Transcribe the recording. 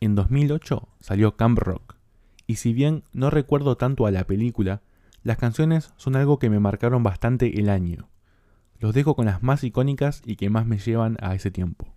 En 2008 salió Camp Rock, y si bien no recuerdo tanto a la película, las canciones son algo que me marcaron bastante el año. Los dejo con las más icónicas y que más me llevan a ese tiempo.